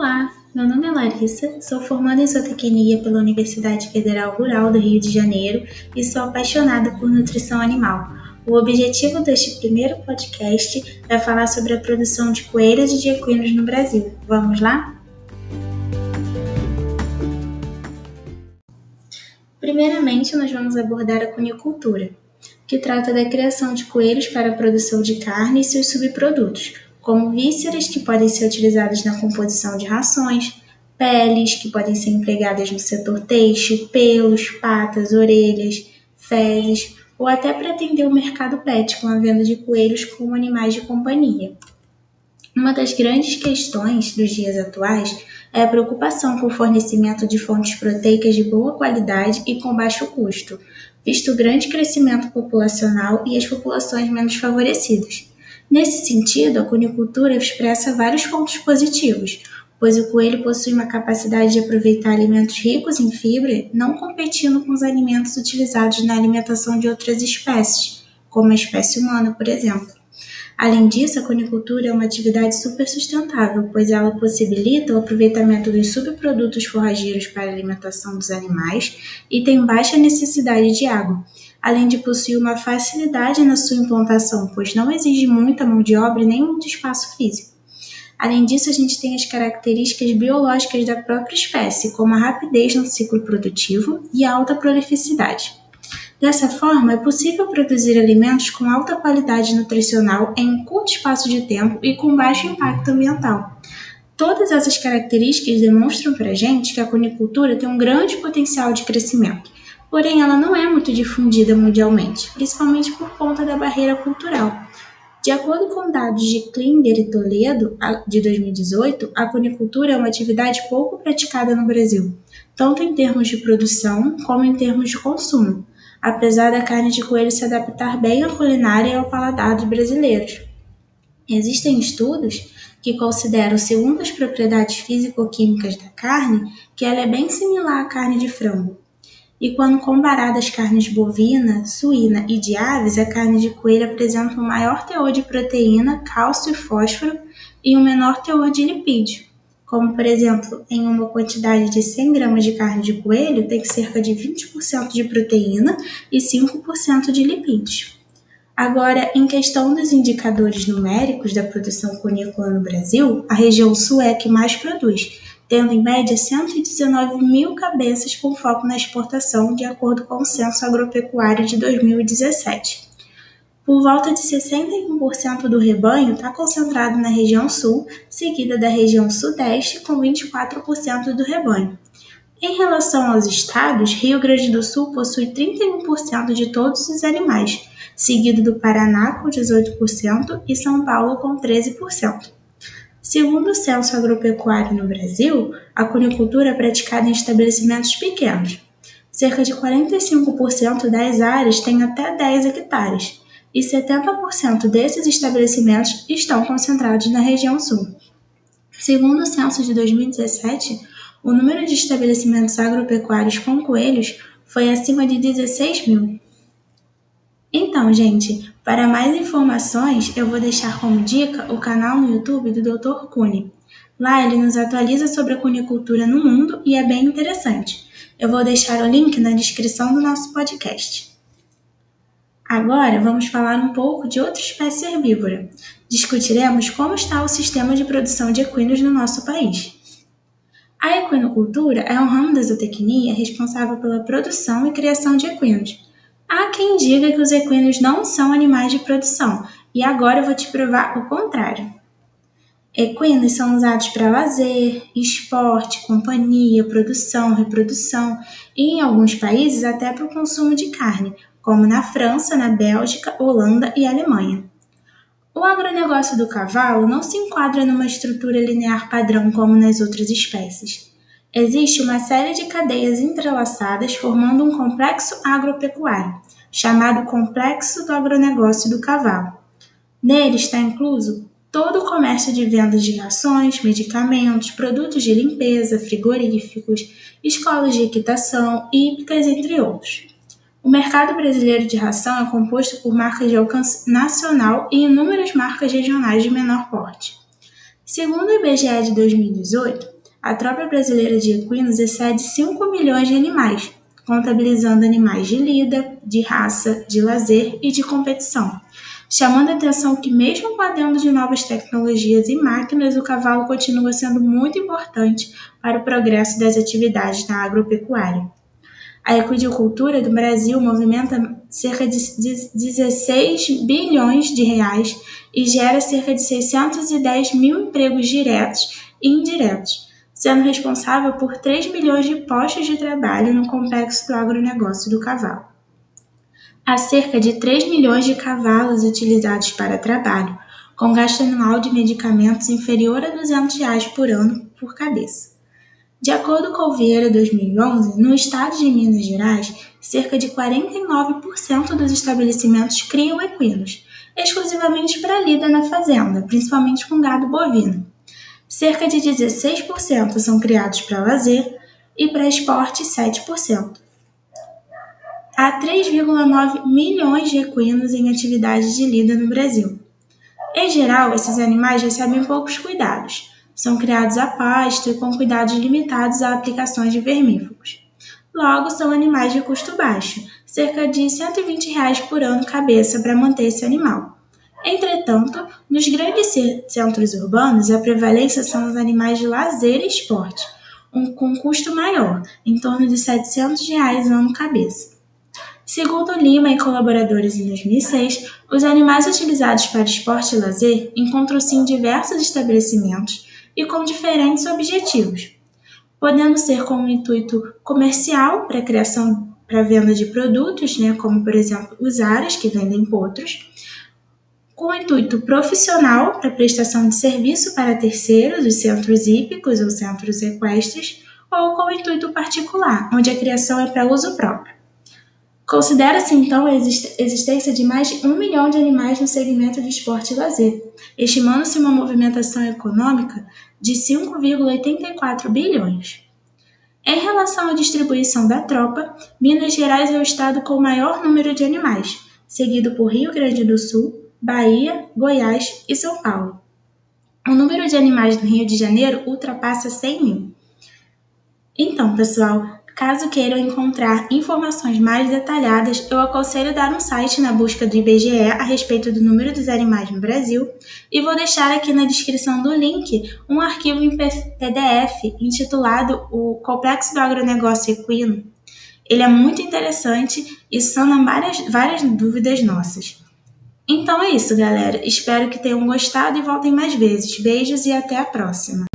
Olá, meu nome é Larissa, sou formanda em zootecnia pela Universidade Federal Rural do Rio de Janeiro e sou apaixonada por nutrição animal. O objetivo deste primeiro podcast é falar sobre a produção de coelhos e de equinos no Brasil. Vamos lá? Primeiramente, nós vamos abordar a cunicultura, que trata da criação de coelhos para a produção de carne e seus subprodutos, como vísceras que podem ser utilizadas na composição de rações, peles que podem ser empregadas no setor têxtil, pelos, patas, orelhas, fezes, ou até para atender o mercado pet com a venda de coelhos como animais de companhia. Uma das grandes questões dos dias atuais é a preocupação com o fornecimento de fontes proteicas de boa qualidade e com baixo custo, visto o grande crescimento populacional e as populações menos favorecidas. Nesse sentido, a cunicultura expressa vários pontos positivos, pois o coelho possui uma capacidade de aproveitar alimentos ricos em fibra, não competindo com os alimentos utilizados na alimentação de outras espécies, como a espécie humana, por exemplo. Além disso, a cunicultura é uma atividade super sustentável, pois ela possibilita o aproveitamento dos subprodutos forrageiros para a alimentação dos animais e tem baixa necessidade de água, além de possuir uma facilidade na sua implantação, pois não exige muita mão de obra e nem muito espaço físico. Além disso, a gente tem as características biológicas da própria espécie, como a rapidez no ciclo produtivo e a alta prolificidade. Dessa forma, é possível produzir alimentos com alta qualidade nutricional em um curto espaço de tempo e com baixo impacto ambiental. Todas essas características demonstram para a gente que a conicultura tem um grande potencial de crescimento porém ela não é muito difundida mundialmente, principalmente por conta da barreira cultural. De acordo com dados de Klinger e Toledo, de 2018, a conicultura é uma atividade pouco praticada no Brasil, tanto em termos de produção como em termos de consumo, apesar da carne de coelho se adaptar bem à culinária e ao paladar dos brasileiros. Existem estudos que consideram, segundo as propriedades físico-químicas da carne, que ela é bem similar à carne de frango, e quando comparada às carnes bovina, suína e de aves, a carne de coelho apresenta um maior teor de proteína, cálcio e fósforo e um menor teor de lipídio. Como, por exemplo, em uma quantidade de 100 gramas de carne de coelho, tem cerca de 20% de proteína e 5% de lipídios. Agora, em questão dos indicadores numéricos da produção cunícola no Brasil, a região sul é a que mais produz, tendo em média 119 mil cabeças com foco na exportação, de acordo com o Censo Agropecuário de 2017. Por volta de 61% do rebanho está concentrado na região sul, seguida da região sudeste, com 24% do rebanho. Em relação aos estados, Rio Grande do Sul possui 31% de todos os animais, seguido do Paraná com 18% e São Paulo com 13%. Segundo o Censo Agropecuário no Brasil, a cunicultura é praticada em estabelecimentos pequenos. Cerca de 45% das áreas têm até 10 hectares, e 70% desses estabelecimentos estão concentrados na região sul. Segundo o censo de 2017, o número de estabelecimentos agropecuários com coelhos foi acima de 16 mil. Então, gente, para mais informações, eu vou deixar como dica o canal no YouTube do Dr. Cune. Lá ele nos atualiza sobre a cunicultura no mundo e é bem interessante. Eu vou deixar o link na descrição do nosso podcast. Agora vamos falar um pouco de outra espécie herbívora. Discutiremos como está o sistema de produção de equinos no nosso país. A equinocultura é um ramo da zootecnia responsável pela produção e criação de equinos Há quem diga que os equinos não são animais de produção, e agora eu vou te provar o contrário. Equinos são usados para lazer, esporte, companhia, produção, reprodução e, em alguns países, até para o consumo de carne, como na França, na Bélgica, Holanda e Alemanha. O agronegócio do cavalo não se enquadra numa estrutura linear padrão como nas outras espécies. Existe uma série de cadeias entrelaçadas formando um complexo agropecuário, chamado Complexo do Agronegócio do Cavalo. Nele está incluso todo o comércio de vendas de rações, medicamentos, produtos de limpeza, frigoríficos, escolas de equitação, hípicas, entre outros. O mercado brasileiro de ração é composto por marcas de alcance nacional e inúmeras marcas regionais de menor porte. Segundo o IBGE de 2018, a tropa brasileira de equinos excede 5 milhões de animais, contabilizando animais de lida, de raça, de lazer e de competição, chamando a atenção que, mesmo com adendo de novas tecnologias e máquinas, o cavalo continua sendo muito importante para o progresso das atividades na agropecuária. A equidicultura do Brasil movimenta cerca de 16 bilhões de reais e gera cerca de 610 mil empregos diretos e indiretos, sendo responsável por 3 milhões de postos de trabalho no complexo do agronegócio do cavalo. Há cerca de 3 milhões de cavalos utilizados para trabalho, com gasto anual de medicamentos inferior a 200 reais por ano por cabeça. De acordo com o Vieira 2011, no estado de Minas Gerais, cerca de 49% dos estabelecimentos criam equinos, exclusivamente para lida na fazenda, principalmente com gado bovino. Cerca de 16% são criados para lazer e para esporte 7%. Há 3,9 milhões de equinos em atividades de lida no Brasil. Em geral, esses animais recebem poucos cuidados. São criados a pasto e com cuidados limitados a aplicações de vermífugos. Logo, são animais de custo baixo, cerca de 120 reais por ano cabeça para manter esse animal. Entretanto, nos grandes centros urbanos, a prevalência são os animais de lazer e esporte, um, com custo maior, em torno de 700 reais ano cabeça. Segundo Lima e colaboradores em 2006, os animais utilizados para esporte e lazer encontram-se em diversos estabelecimentos e com diferentes objetivos, podendo ser com um intuito comercial para criação para venda de produtos, né, como por exemplo os aras que vendem potros, com intuito profissional para prestação de serviço para terceiros, os centros hípicos ou centros equestres, ou com intuito particular, onde a criação é para uso próprio. Considera-se então a existência de mais de um milhão de animais no segmento de esporte e lazer, estimando-se uma movimentação econômica de 5,84 bilhões. Em relação à distribuição da tropa, Minas Gerais é o estado com o maior número de animais, seguido por Rio Grande do Sul, Bahia, Goiás e São Paulo. O número de animais no Rio de Janeiro ultrapassa 100 mil. Então, pessoal, caso queiram encontrar informações mais detalhadas, eu aconselho dar um site na busca do IBGE a respeito do número dos animais no Brasil e vou deixar aqui na descrição do link um arquivo em PDF intitulado O Complexo do Agronegócio Equino. Ele é muito interessante e sana várias, várias dúvidas nossas. Então é isso, galera. Espero que tenham gostado e voltem mais vezes. Beijos e até a próxima.